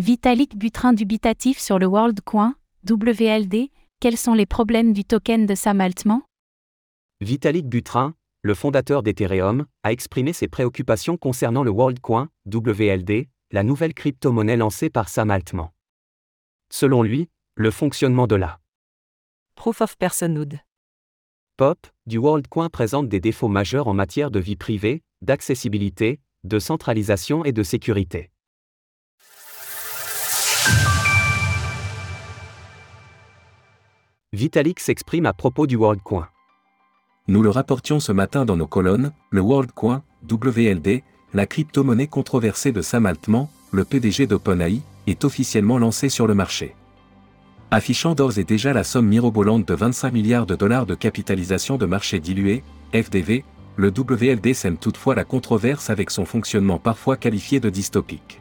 Vitalik Butrin dubitatif sur le WorldCoin, WLD, quels sont les problèmes du token de Sam Altman? Vitalik Butrin, le fondateur d'Ethereum, a exprimé ses préoccupations concernant le WorldCoin, WLD, la nouvelle crypto-monnaie lancée par Sam Altman. Selon lui, le fonctionnement de la Proof of Personhood POP du WorldCoin présente des défauts majeurs en matière de vie privée, d'accessibilité, de centralisation et de sécurité. Vitalik s'exprime à propos du WorldCoin. Nous le rapportions ce matin dans nos colonnes, le WorldCoin, WLD, la crypto-monnaie controversée de Sam Altman, le PDG d'OpenAI, est officiellement lancée sur le marché. Affichant d'ores et déjà la somme mirobolante de 25 milliards de dollars de capitalisation de marché dilué, FDV, le WLD sème toutefois la controverse avec son fonctionnement parfois qualifié de dystopique.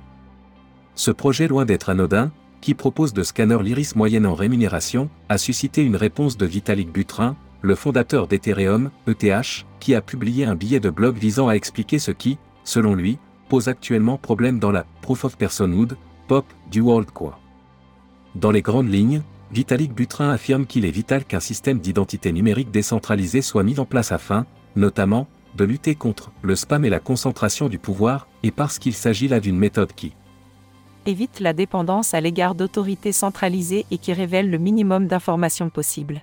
Ce projet loin d'être anodin, qui propose de scanner l'iris moyennant rémunération, a suscité une réponse de Vitalik Buterin, le fondateur d'Ethereum, ETH, qui a publié un billet de blog visant à expliquer ce qui, selon lui, pose actuellement problème dans la Proof of Personhood, POP, du WorldCoin. Dans les grandes lignes, Vitalik Buterin affirme qu'il est vital qu'un système d'identité numérique décentralisé soit mis en place afin, notamment, de lutter contre le spam et la concentration du pouvoir, et parce qu'il s'agit là d'une méthode qui évite la dépendance à l'égard d'autorités centralisées et qui révèle le minimum d'informations possible.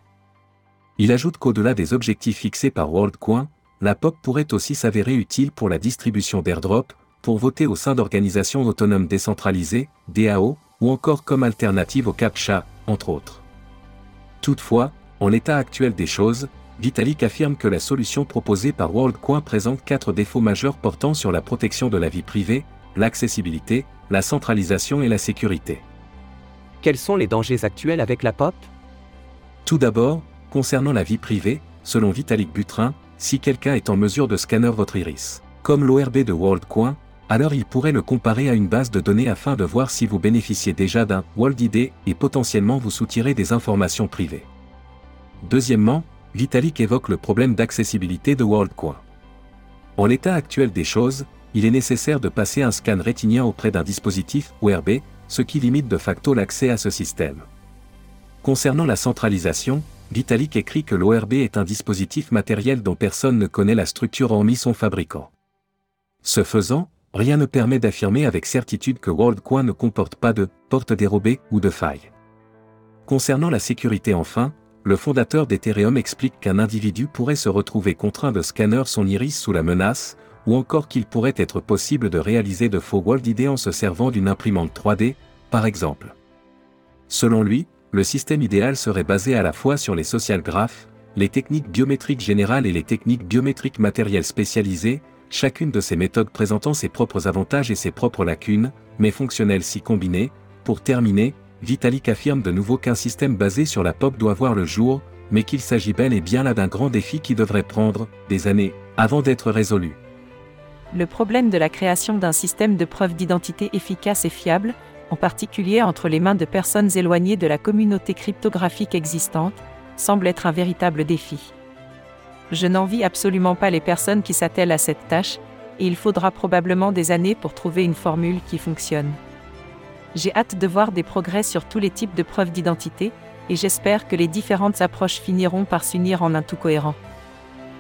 Il ajoute qu'au-delà des objectifs fixés par WorldCoin, la POP pourrait aussi s'avérer utile pour la distribution d'airdrop, pour voter au sein d'organisations autonomes décentralisées, DAO, ou encore comme alternative au CAPTCHA, entre autres. Toutefois, en l'état actuel des choses, Vitalik affirme que la solution proposée par WorldCoin présente quatre défauts majeurs portant sur la protection de la vie privée, l'accessibilité, la centralisation et la sécurité. Quels sont les dangers actuels avec la POP? Tout d'abord, concernant la vie privée, selon Vitalik Butrin, si quelqu'un est en mesure de scanner votre iris, comme l'ORB de WorldCoin, alors il pourrait le comparer à une base de données afin de voir si vous bénéficiez déjà d'un WorldID et potentiellement vous soutirer des informations privées. Deuxièmement, Vitalik évoque le problème d'accessibilité de WorldCoin. En l'état actuel des choses, il est nécessaire de passer un scan rétinien auprès d'un dispositif ORB, ce qui limite de facto l'accès à ce système. Concernant la centralisation, Vitalik écrit que l'ORB est un dispositif matériel dont personne ne connaît la structure hormis son fabricant. Ce faisant, rien ne permet d'affirmer avec certitude que WorldCoin ne comporte pas de porte dérobée ou de faille. Concernant la sécurité enfin, le fondateur d'Ethereum explique qu'un individu pourrait se retrouver contraint de scanner son iris sous la menace, ou encore qu'il pourrait être possible de réaliser de faux WorldID en se servant d'une imprimante 3D, par exemple. Selon lui, le système idéal serait basé à la fois sur les social graphes, les techniques biométriques générales et les techniques biométriques matérielles spécialisées, chacune de ces méthodes présentant ses propres avantages et ses propres lacunes, mais fonctionnelles si combinées. Pour terminer, Vitalik affirme de nouveau qu'un système basé sur la POP doit voir le jour, mais qu'il s'agit bel et bien là d'un grand défi qui devrait prendre des années avant d'être résolu le problème de la création d'un système de preuve d'identité efficace et fiable, en particulier entre les mains de personnes éloignées de la communauté cryptographique existante, semble être un véritable défi. Je n'envie absolument pas les personnes qui s'attellent à cette tâche, et il faudra probablement des années pour trouver une formule qui fonctionne. J'ai hâte de voir des progrès sur tous les types de preuves d'identité, et j'espère que les différentes approches finiront par s'unir en un tout cohérent.